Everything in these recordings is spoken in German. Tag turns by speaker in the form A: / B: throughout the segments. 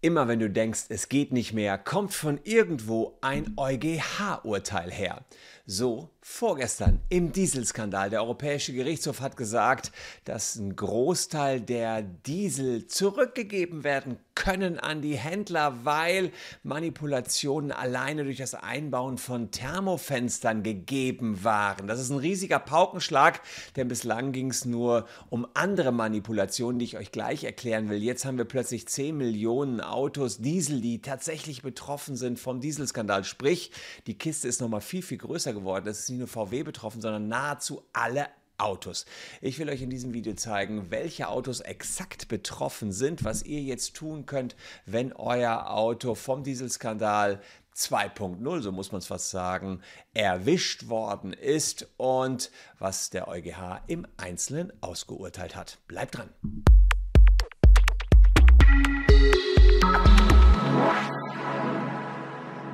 A: Immer wenn du denkst, es geht nicht mehr, kommt von irgendwo ein EuGH-Urteil her. So vorgestern im Dieselskandal. Der Europäische Gerichtshof hat gesagt, dass ein Großteil der Diesel zurückgegeben werden können an die Händler, weil Manipulationen alleine durch das Einbauen von Thermofenstern gegeben waren. Das ist ein riesiger Paukenschlag, denn bislang ging es nur um andere Manipulationen, die ich euch gleich erklären will. Jetzt haben wir plötzlich 10 Millionen Autos Diesel, die tatsächlich betroffen sind vom Dieselskandal. Sprich, die Kiste ist nochmal viel, viel größer geworden. Es ist nicht nur VW betroffen, sondern nahezu alle Autos. Ich will euch in diesem Video zeigen, welche Autos exakt betroffen sind, was ihr jetzt tun könnt, wenn euer Auto vom Dieselskandal 2.0, so muss man es fast sagen, erwischt worden ist und was der EuGH im Einzelnen ausgeurteilt hat. Bleibt dran!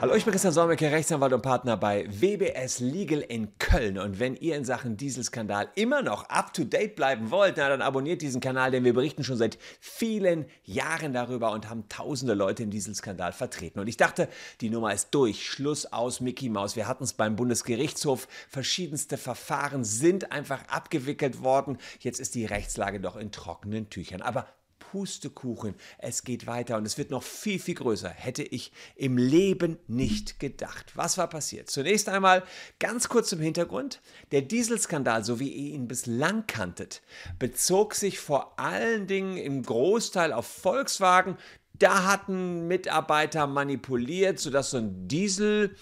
A: Hallo, ich bin Christian Solmecke, Rechtsanwalt und Partner bei WBS Legal in Köln. Und wenn ihr in Sachen Dieselskandal immer noch up to date bleiben wollt, na, dann abonniert diesen Kanal, denn wir berichten schon seit vielen Jahren darüber und haben tausende Leute im Dieselskandal vertreten. Und ich dachte, die Nummer ist durch. Schluss aus Mickey Mouse. Wir hatten es beim Bundesgerichtshof. Verschiedenste Verfahren sind einfach abgewickelt worden. Jetzt ist die Rechtslage doch in trockenen Tüchern. Aber Pustekuchen, es geht weiter und es wird noch viel, viel größer. Hätte ich im Leben nicht gedacht. Was war passiert? Zunächst einmal ganz kurz zum Hintergrund. Der Dieselskandal, so wie ihr ihn bislang kanntet, bezog sich vor allen Dingen im Großteil auf Volkswagen, da hatten Mitarbeiter manipuliert, sodass so ein Diesel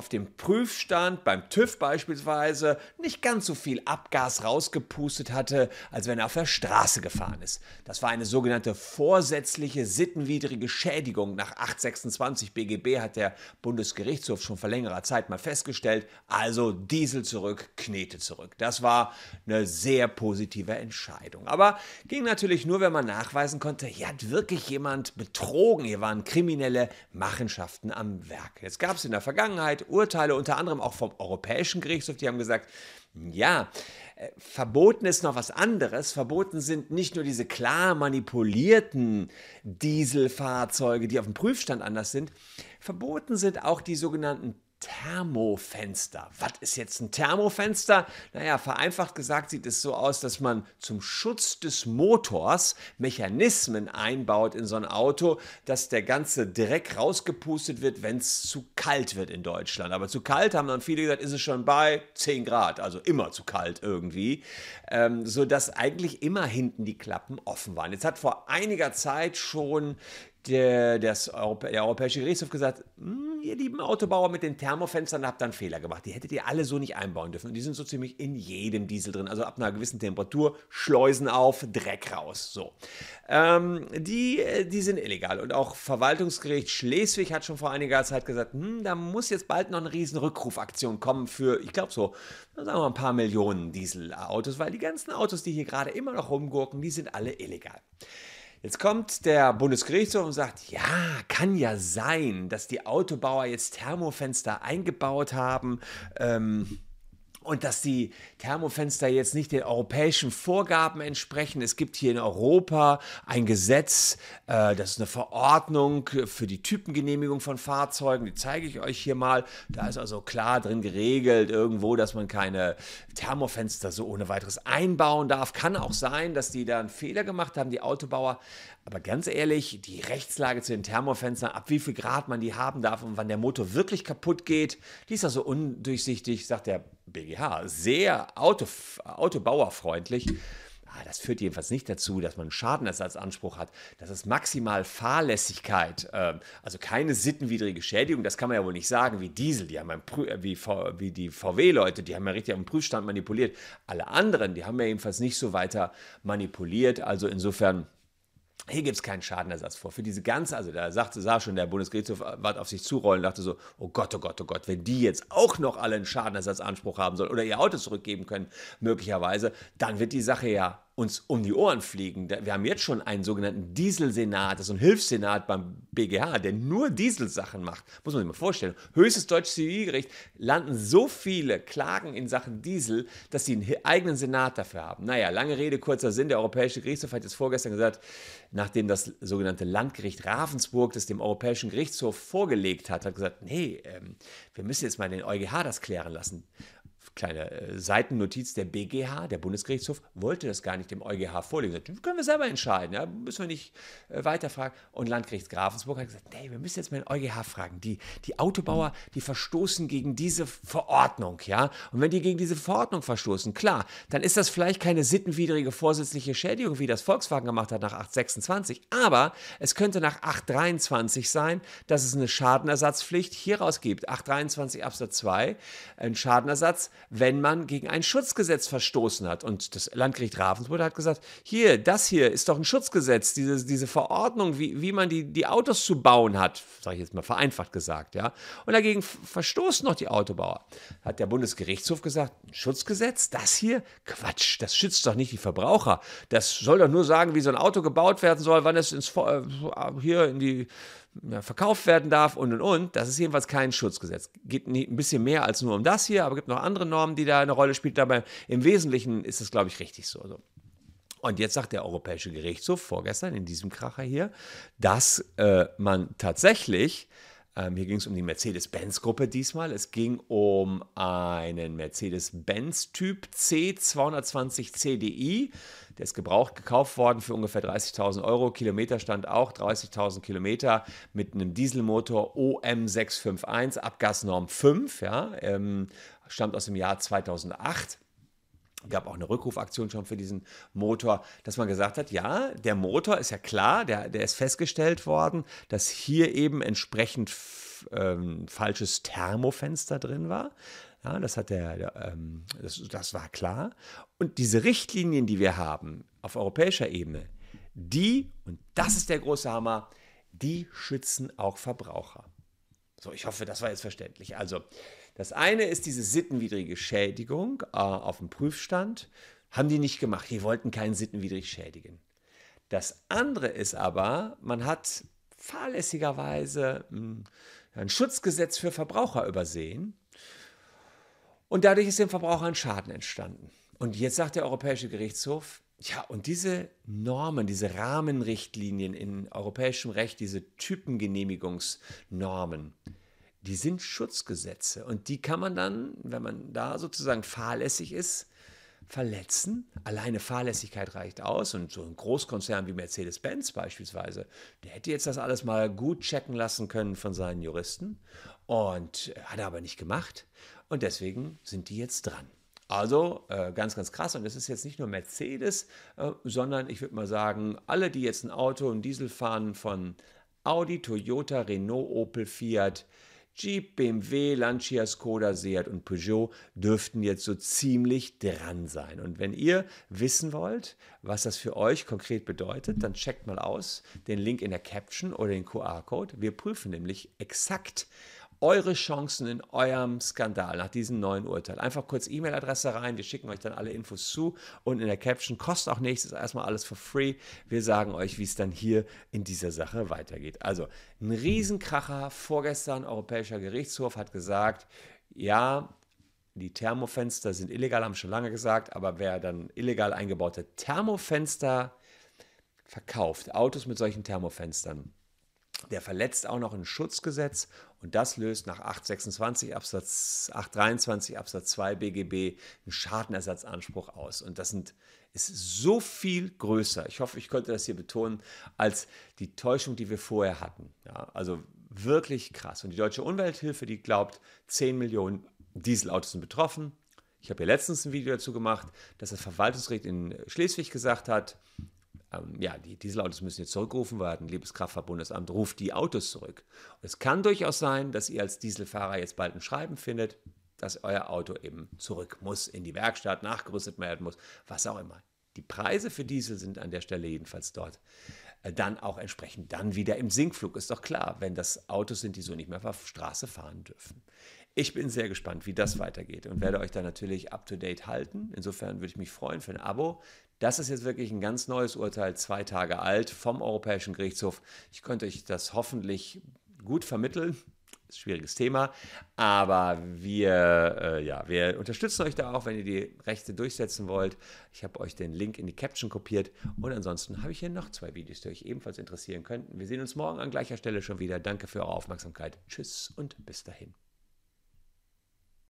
A: auf dem Prüfstand beim TÜV beispielsweise nicht ganz so viel Abgas rausgepustet hatte, als wenn er auf der Straße gefahren ist. Das war eine sogenannte vorsätzliche sittenwidrige Schädigung. Nach 826 BGB hat der Bundesgerichtshof schon vor längerer Zeit mal festgestellt, also Diesel zurück, Knete zurück. Das war eine sehr positive Entscheidung. Aber ging natürlich nur, wenn man nachweisen konnte, hier hat wirklich jemand betrogen hier waren kriminelle Machenschaften am Werk. Jetzt gab es in der Vergangenheit Urteile, unter anderem auch vom Europäischen Gerichtshof, die haben gesagt, ja, äh, verboten ist noch was anderes. Verboten sind nicht nur diese klar manipulierten Dieselfahrzeuge, die auf dem Prüfstand anders sind. Verboten sind auch die sogenannten Thermofenster. Was ist jetzt ein Thermofenster? Naja, vereinfacht gesagt sieht es so aus, dass man zum Schutz des Motors Mechanismen einbaut in so ein Auto, dass der ganze Dreck rausgepustet wird, wenn es zu kalt wird in Deutschland. Aber zu kalt haben dann viele gesagt, ist es schon bei 10 Grad, also immer zu kalt irgendwie, ähm, sodass eigentlich immer hinten die Klappen offen waren. Jetzt hat vor einiger Zeit schon der, das Europä der Europäische Gerichtshof gesagt, hm, ihr lieben Autobauer mit den Thermofenstern habt da einen Fehler gemacht. Die hättet ihr alle so nicht einbauen dürfen. Und die sind so ziemlich in jedem Diesel drin. Also ab einer gewissen Temperatur, Schleusen auf, Dreck raus. So. Ähm, die, äh, die sind illegal. Und auch Verwaltungsgericht Schleswig hat schon vor einiger Zeit gesagt, hm, da muss jetzt bald noch eine riesen Rückrufaktion kommen für, ich glaube so, sagen wir mal ein paar Millionen Dieselautos, weil die ganzen Autos, die hier gerade immer noch rumgurken, die sind alle illegal. Jetzt kommt der Bundesgerichtshof und sagt, ja, kann ja sein, dass die Autobauer jetzt Thermofenster eingebaut haben. Ähm, und dass die Thermofenster jetzt nicht den europäischen Vorgaben entsprechen. Es gibt hier in Europa ein Gesetz, äh, das ist eine Verordnung für die Typengenehmigung von Fahrzeugen, die zeige ich euch hier mal. Da ist also klar drin geregelt irgendwo, dass man keine Thermofenster so ohne weiteres einbauen darf. Kann auch sein, dass die da einen Fehler gemacht haben, die Autobauer. Aber ganz ehrlich, die Rechtslage zu den Thermofenstern, ab wie viel Grad man die haben darf und wann der Motor wirklich kaputt geht, die ist also undurchsichtig, sagt der BGH. Sehr Auto, autobauerfreundlich. Ah, das führt jedenfalls nicht dazu, dass man Schadenersatzanspruch hat. Das ist maximal Fahrlässigkeit, ähm, also keine sittenwidrige Schädigung. Das kann man ja wohl nicht sagen, wie Diesel, die haben äh, wie, wie die VW-Leute, die haben ja richtig am Prüfstand manipuliert. Alle anderen, die haben ja jedenfalls nicht so weiter manipuliert. Also insofern hier gibt es keinen Schadenersatz vor. Für diese ganze, also da sagte, sah schon der Bundesgerichtshof, auf sich zurollen, dachte so, oh Gott, oh Gott, oh Gott, wenn die jetzt auch noch alle einen Schadenersatzanspruch haben sollen oder ihr Auto zurückgeben können, möglicherweise, dann wird die Sache ja uns um die Ohren fliegen. Wir haben jetzt schon einen sogenannten Dieselsenat, das ist ein Hilfssenat beim BGH, der nur Dieselsachen macht. Muss man sich mal vorstellen. Höchstes deutsches Zivilgericht landen so viele Klagen in Sachen Diesel, dass sie einen eigenen Senat dafür haben. Naja, lange Rede, kurzer Sinn. Der Europäische Gerichtshof hat jetzt vorgestern gesagt, nachdem das sogenannte Landgericht Ravensburg das dem Europäischen Gerichtshof vorgelegt hat, hat gesagt, nee, ähm, wir müssen jetzt mal den EuGH das klären lassen kleine äh, Seitennotiz, der BGH, der Bundesgerichtshof, wollte das gar nicht dem EuGH vorlegen. Das können wir selber entscheiden, ja? müssen wir nicht äh, weiterfragen. Und Landgericht Grafensburg hat gesagt, nee, wir müssen jetzt mal den EuGH fragen. Die, die Autobauer, die verstoßen gegen diese Verordnung. ja. Und wenn die gegen diese Verordnung verstoßen, klar, dann ist das vielleicht keine sittenwidrige vorsätzliche Schädigung, wie das Volkswagen gemacht hat nach 826. Aber es könnte nach 823 sein, dass es eine Schadenersatzpflicht hieraus gibt. 823 Absatz 2, ein Schadenersatz, wenn man gegen ein Schutzgesetz verstoßen hat. Und das Landgericht Ravensburg hat gesagt, hier, das hier ist doch ein Schutzgesetz, diese, diese Verordnung, wie, wie man die, die Autos zu bauen hat, sage ich jetzt mal vereinfacht gesagt, ja. Und dagegen verstoßen noch die Autobauer. Hat der Bundesgerichtshof gesagt, ein Schutzgesetz, das hier? Quatsch, das schützt doch nicht die Verbraucher. Das soll doch nur sagen, wie so ein Auto gebaut werden soll, wann es ins, äh, hier in die ja, verkauft werden darf und und und. Das ist jedenfalls kein Schutzgesetz. Geht ein bisschen mehr als nur um das hier, aber gibt noch andere Normen, die da eine Rolle spielen. Dabei im Wesentlichen ist es, glaube ich, richtig so. Und jetzt sagt der Europäische Gerichtshof vorgestern in diesem Kracher hier, dass äh, man tatsächlich ähm, hier ging es um die Mercedes-Benz-Gruppe diesmal. Es ging um einen Mercedes-Benz-Typ C220 CDI. Der ist gebraucht gekauft worden für ungefähr 30.000 Euro. Kilometerstand auch 30.000 Kilometer mit einem Dieselmotor OM651, Abgasnorm 5. Ja, ähm, stammt aus dem Jahr 2008 gab auch eine Rückrufaktion schon für diesen Motor, dass man gesagt hat, ja, der Motor ist ja klar, der, der ist festgestellt worden, dass hier eben entsprechend ähm, falsches Thermofenster drin war. Ja, das hat der, der ähm, das, das war klar. Und diese Richtlinien, die wir haben auf europäischer Ebene, die, und das ist der große Hammer, die schützen auch Verbraucher. So, ich hoffe, das war jetzt verständlich. Also, das eine ist diese sittenwidrige Schädigung äh, auf dem Prüfstand. Haben die nicht gemacht. Die wollten keinen sittenwidrig schädigen. Das andere ist aber, man hat fahrlässigerweise hm, ein Schutzgesetz für Verbraucher übersehen. Und dadurch ist dem Verbraucher ein Schaden entstanden. Und jetzt sagt der Europäische Gerichtshof, ja, und diese Normen, diese Rahmenrichtlinien in europäischem Recht, diese Typengenehmigungsnormen, die sind Schutzgesetze und die kann man dann, wenn man da sozusagen fahrlässig ist, verletzen. Alleine Fahrlässigkeit reicht aus und so ein Großkonzern wie Mercedes-Benz beispielsweise, der hätte jetzt das alles mal gut checken lassen können von seinen Juristen und hat er aber nicht gemacht und deswegen sind die jetzt dran. Also äh, ganz, ganz krass. Und es ist jetzt nicht nur Mercedes, äh, sondern ich würde mal sagen, alle, die jetzt ein Auto, ein Diesel fahren von Audi, Toyota, Renault, Opel, Fiat, Jeep, BMW, Lancia, Skoda, Seat und Peugeot dürften jetzt so ziemlich dran sein. Und wenn ihr wissen wollt, was das für euch konkret bedeutet, dann checkt mal aus den Link in der Caption oder den QR-Code. Wir prüfen nämlich exakt, eure Chancen in eurem Skandal nach diesem neuen Urteil. Einfach kurz E-Mail-Adresse rein, wir schicken euch dann alle Infos zu und in der Caption kostet auch nichts, ist erstmal alles for free. Wir sagen euch, wie es dann hier in dieser Sache weitergeht. Also ein Riesenkracher vorgestern, Europäischer Gerichtshof hat gesagt, ja, die Thermofenster sind illegal, haben schon lange gesagt, aber wer dann illegal eingebaute Thermofenster verkauft, Autos mit solchen Thermofenstern, der verletzt auch noch ein Schutzgesetz und das löst nach 826 Absatz 823 Absatz 2 BGB einen Schadenersatzanspruch aus. Und das sind, ist so viel größer, ich hoffe, ich konnte das hier betonen, als die Täuschung, die wir vorher hatten. Ja, also wirklich krass. Und die Deutsche Umwelthilfe, die glaubt, 10 Millionen Dieselautos sind betroffen. Ich habe hier letztens ein Video dazu gemacht, dass das Verwaltungsgericht in Schleswig gesagt hat, ähm, ja, die Dieselautos müssen jetzt zurückgerufen werden. Liebeskraftfahrtbundesamt ruft die Autos zurück. Und es kann durchaus sein, dass ihr als Dieselfahrer jetzt bald ein Schreiben findet, dass euer Auto eben zurück muss in die Werkstatt, nachgerüstet werden muss, was auch immer. Die Preise für Diesel sind an der Stelle jedenfalls dort äh, dann auch entsprechend dann wieder im Sinkflug. Ist doch klar, wenn das Autos sind, die so nicht mehr auf der Straße fahren dürfen. Ich bin sehr gespannt, wie das weitergeht und werde euch da natürlich up-to-date halten. Insofern würde ich mich freuen für ein Abo. Das ist jetzt wirklich ein ganz neues Urteil, zwei Tage alt vom Europäischen Gerichtshof. Ich könnte euch das hoffentlich gut vermitteln schwieriges Thema. Aber wir, äh, ja, wir unterstützen euch da auch, wenn ihr die Rechte durchsetzen wollt. Ich habe euch den Link in die Caption kopiert. Und ansonsten habe ich hier noch zwei Videos, die euch ebenfalls interessieren könnten. Wir sehen uns morgen an gleicher Stelle schon wieder. Danke für eure Aufmerksamkeit. Tschüss und bis dahin.